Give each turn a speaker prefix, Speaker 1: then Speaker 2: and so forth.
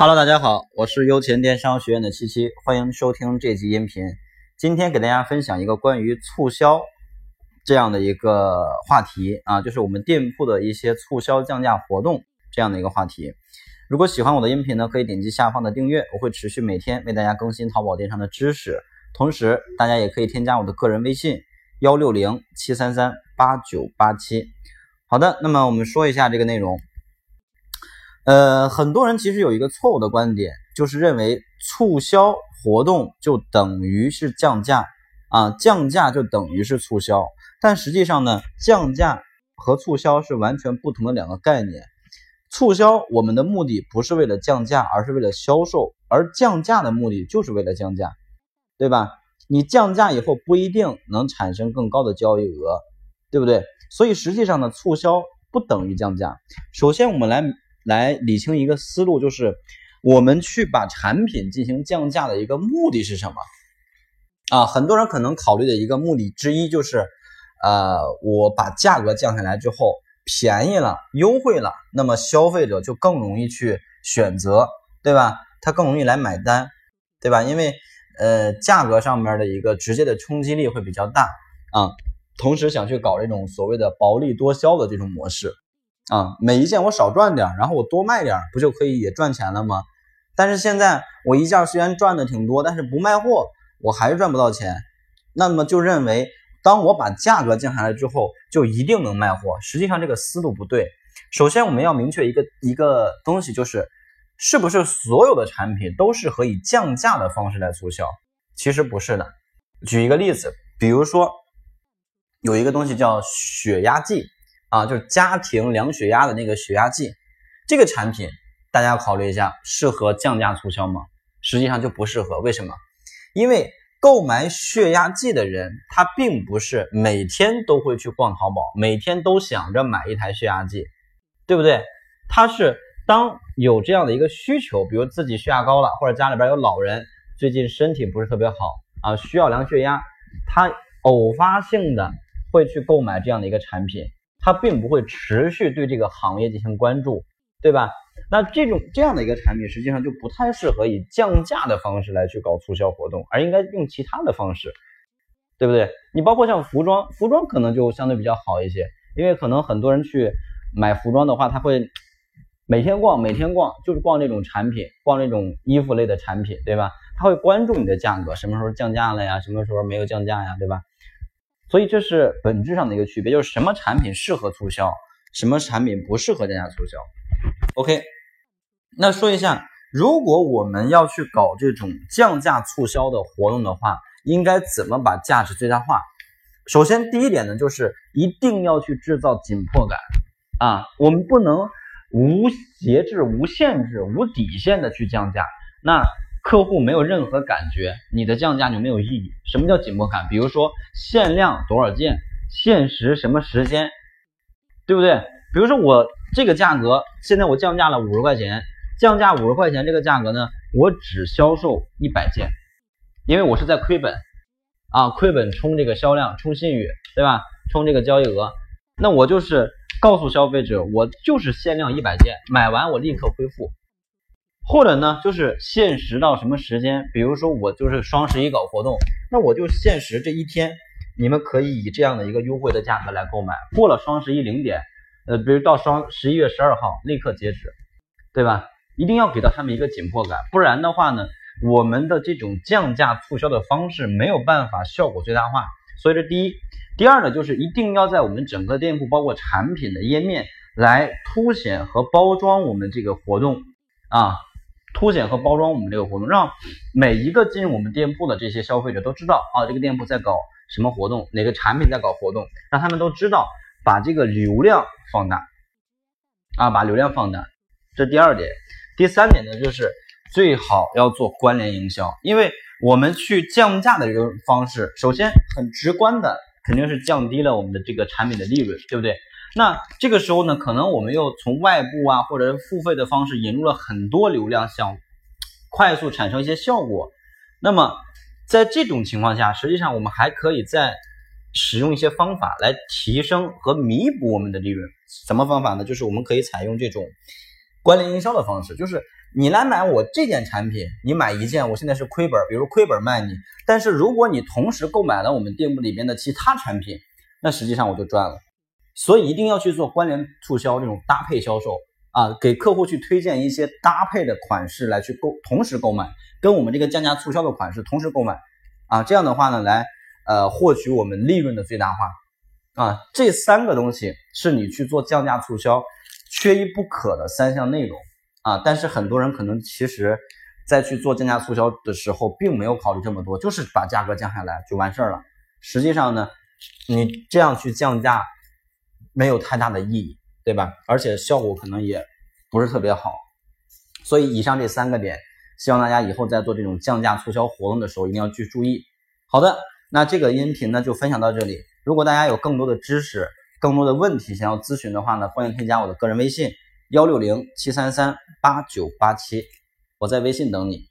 Speaker 1: Hello，大家好，我是优钱电商学院的七七，欢迎收听这集音频。今天给大家分享一个关于促销这样的一个话题啊，就是我们店铺的一些促销降价活动这样的一个话题。如果喜欢我的音频呢，可以点击下方的订阅，我会持续每天为大家更新淘宝电商的知识。同时，大家也可以添加我的个人微信幺六零七三三八九八七。好的，那么我们说一下这个内容。呃，很多人其实有一个错误的观点，就是认为促销活动就等于是降价啊，降价就等于是促销。但实际上呢，降价和促销是完全不同的两个概念。促销我们的目的不是为了降价，而是为了销售；而降价的目的就是为了降价，对吧？你降价以后不一定能产生更高的交易额，对不对？所以实际上呢，促销不等于降价。首先，我们来。来理清一个思路，就是我们去把产品进行降价的一个目的是什么啊？很多人可能考虑的一个目的之一就是，呃，我把价格降下来之后，便宜了，优惠了，那么消费者就更容易去选择，对吧？他更容易来买单，对吧？因为呃，价格上面的一个直接的冲击力会比较大啊。同时想去搞这种所谓的薄利多销的这种模式。啊，每一件我少赚点，然后我多卖点，不就可以也赚钱了吗？但是现在我一件虽然赚的挺多，但是不卖货，我还是赚不到钱。那么就认为，当我把价格降下来之后，就一定能卖货。实际上这个思路不对。首先我们要明确一个一个东西，就是是不是所有的产品都适合以降价的方式来促销？其实不是的。举一个例子，比如说有一个东西叫血压计。啊，就是家庭量血压的那个血压计，这个产品大家考虑一下，适合降价促销吗？实际上就不适合。为什么？因为购买血压计的人，他并不是每天都会去逛淘宝，每天都想着买一台血压计，对不对？他是当有这样的一个需求，比如自己血压高了，或者家里边有老人最近身体不是特别好啊，需要量血压，他偶发性的会去购买这样的一个产品。它并不会持续对这个行业进行关注，对吧？那这种这样的一个产品，实际上就不太适合以降价的方式来去搞促销活动，而应该用其他的方式，对不对？你包括像服装，服装可能就相对比较好一些，因为可能很多人去买服装的话，他会每天逛，每天逛，就是逛这种产品，逛这种衣服类的产品，对吧？他会关注你的价格，什么时候降价了呀？什么时候没有降价呀？对吧？所以这是本质上的一个区别，就是什么产品适合促销，什么产品不适合降价促销。OK，那说一下，如果我们要去搞这种降价促销的活动的话，应该怎么把价值最大化？首先，第一点呢，就是一定要去制造紧迫感啊，我们不能无节制、无限制、无底线的去降价。那客户没有任何感觉，你的降价就没有意义。什么叫紧迫感？比如说限量多少件，限时什么时间，对不对？比如说我这个价格，现在我降价了五十块钱，降价五十块钱这个价格呢，我只销售一百件，因为我是在亏本啊，亏本冲这个销量，冲信誉，对吧？冲这个交易额，那我就是告诉消费者，我就是限量一百件，买完我立刻恢复。或者呢，就是限时到什么时间？比如说我就是双十一搞活动，那我就限时这一天，你们可以以这样的一个优惠的价格来购买。过了双十一零点，呃，比如到双十一月十二号立刻截止，对吧？一定要给到他们一个紧迫感，不然的话呢，我们的这种降价促销的方式没有办法效果最大化。所以这第一，第二呢，就是一定要在我们整个店铺包括产品的页面来凸显和包装我们这个活动啊。凸显和包装我们这个活动，让每一个进入我们店铺的这些消费者都知道啊，这个店铺在搞什么活动，哪个产品在搞活动，让他们都知道，把这个流量放大啊，把流量放大。这第二点，第三点呢，就是最好要做关联营销，因为我们去降价的一个方式，首先很直观的肯定是降低了我们的这个产品的利润，对不对？那这个时候呢，可能我们又从外部啊，或者付费的方式引入了很多流量，想快速产生一些效果。那么在这种情况下，实际上我们还可以再使用一些方法来提升和弥补我们的利润。什么方法呢？就是我们可以采用这种关联营销的方式，就是你来买我这件产品，你买一件，我现在是亏本，比如亏本卖你。但是如果你同时购买了我们店铺里边的其他产品，那实际上我就赚了。所以一定要去做关联促销这种搭配销售啊，给客户去推荐一些搭配的款式来去购，同时购买，跟我们这个降价促销的款式同时购买啊，这样的话呢，来呃获取我们利润的最大化啊。这三个东西是你去做降价促销。缺一不可的三项内容啊！但是很多人可能其实，在去做降价促销的时候，并没有考虑这么多，就是把价格降下来就完事儿了。实际上呢，你这样去降价没有太大的意义，对吧？而且效果可能也不是特别好。所以以上这三个点，希望大家以后在做这种降价促销活动的时候一定要去注意。好的，那这个音频呢就分享到这里。如果大家有更多的知识，更多的问题想要咨询的话呢，欢迎添加我的个人微信幺六零七三三八九八七，我在微信等你。